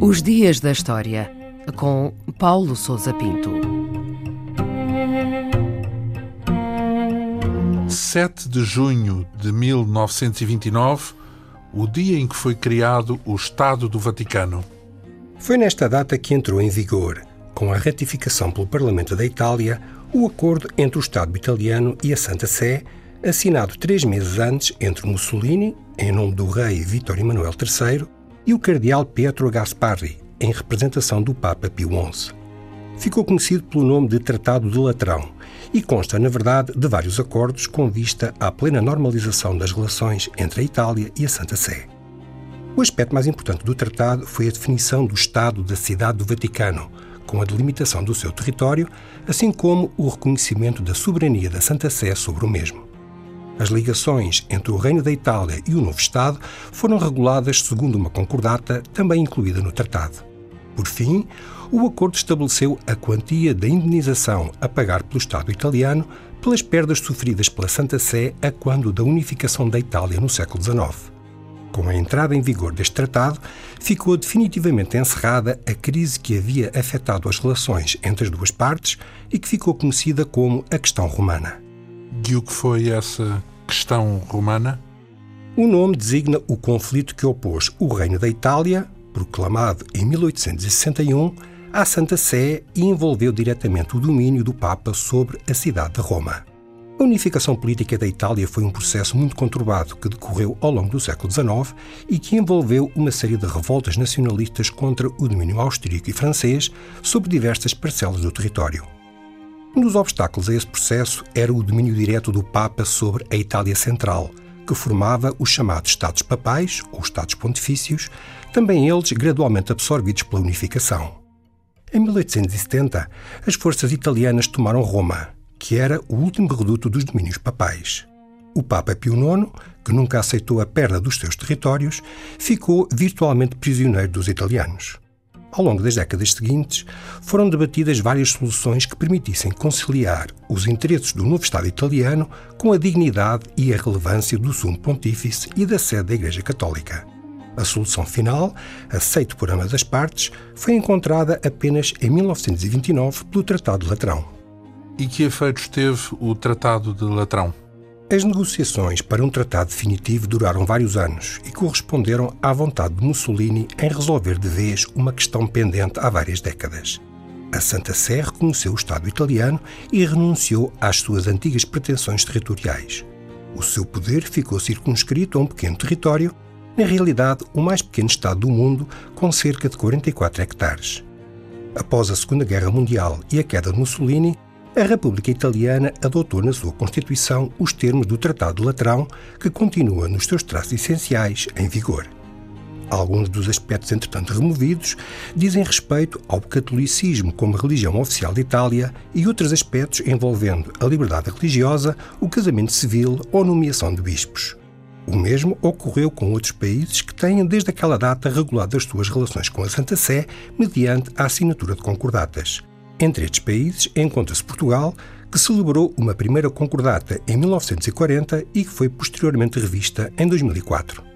Os Dias da História, com Paulo Souza Pinto. 7 de junho de 1929, o dia em que foi criado o Estado do Vaticano. Foi nesta data que entrou em vigor, com a ratificação pelo Parlamento da Itália, o acordo entre o Estado italiano e a Santa Sé, assinado três meses antes entre Mussolini, em nome do rei Vítor Emanuel III, e o cardeal Pietro Gasparri, em representação do Papa Pio XI. Ficou conhecido pelo nome de Tratado de Latrão e consta, na verdade, de vários acordos com vista à plena normalização das relações entre a Itália e a Santa Sé. O aspecto mais importante do tratado foi a definição do Estado da Cidade do Vaticano, com a delimitação do seu território, assim como o reconhecimento da soberania da Santa Sé sobre o mesmo. As ligações entre o Reino da Itália e o novo Estado foram reguladas segundo uma concordata também incluída no tratado. Por fim, o acordo estabeleceu a quantia da indenização a pagar pelo Estado italiano pelas perdas sofridas pela Santa Sé a quando da unificação da Itália no século XIX. Com a entrada em vigor deste tratado, ficou definitivamente encerrada a crise que havia afetado as relações entre as duas partes e que ficou conhecida como a questão romana. E o que foi essa questão romana? O nome designa o conflito que opôs o Reino da Itália, proclamado em 1861, à Santa Sé e envolveu diretamente o domínio do Papa sobre a cidade de Roma. A unificação política da Itália foi um processo muito conturbado que decorreu ao longo do século XIX e que envolveu uma série de revoltas nacionalistas contra o domínio austríaco e francês sobre diversas parcelas do território. Um dos obstáculos a esse processo era o domínio direto do Papa sobre a Itália Central, que formava os chamados Estados Papais, ou Estados Pontifícios, também eles gradualmente absorvidos pela unificação. Em 1870, as forças italianas tomaram Roma, que era o último reduto dos domínios papais. O Papa Pio IX, que nunca aceitou a perda dos seus territórios, ficou virtualmente prisioneiro dos italianos. Ao longo das décadas seguintes, foram debatidas várias soluções que permitissem conciliar os interesses do novo Estado italiano com a dignidade e a relevância do Sumo Pontífice e da sede da Igreja Católica. A solução final, aceita por ambas as partes, foi encontrada apenas em 1929 pelo Tratado de Latrão. E que efeitos teve o Tratado de Latrão? As negociações para um tratado definitivo duraram vários anos e corresponderam à vontade de Mussolini em resolver de vez uma questão pendente há várias décadas. A Santa Sé reconheceu o Estado italiano e renunciou às suas antigas pretensões territoriais. O seu poder ficou circunscrito a um pequeno território, na realidade o mais pequeno Estado do mundo, com cerca de 44 hectares. Após a Segunda Guerra Mundial e a queda de Mussolini, a República Italiana adotou na sua Constituição os termos do Tratado Latrão, que continua nos seus traços essenciais em vigor. Alguns dos aspectos, entretanto, removidos dizem respeito ao catolicismo como religião oficial de Itália e outros aspectos envolvendo a liberdade religiosa, o casamento civil ou nomeação de bispos. O mesmo ocorreu com outros países que têm, desde aquela data, regulado as suas relações com a Santa Sé mediante a assinatura de concordatas. Entre estes países encontra-se Portugal, que celebrou uma primeira concordata em 1940 e que foi posteriormente revista em 2004.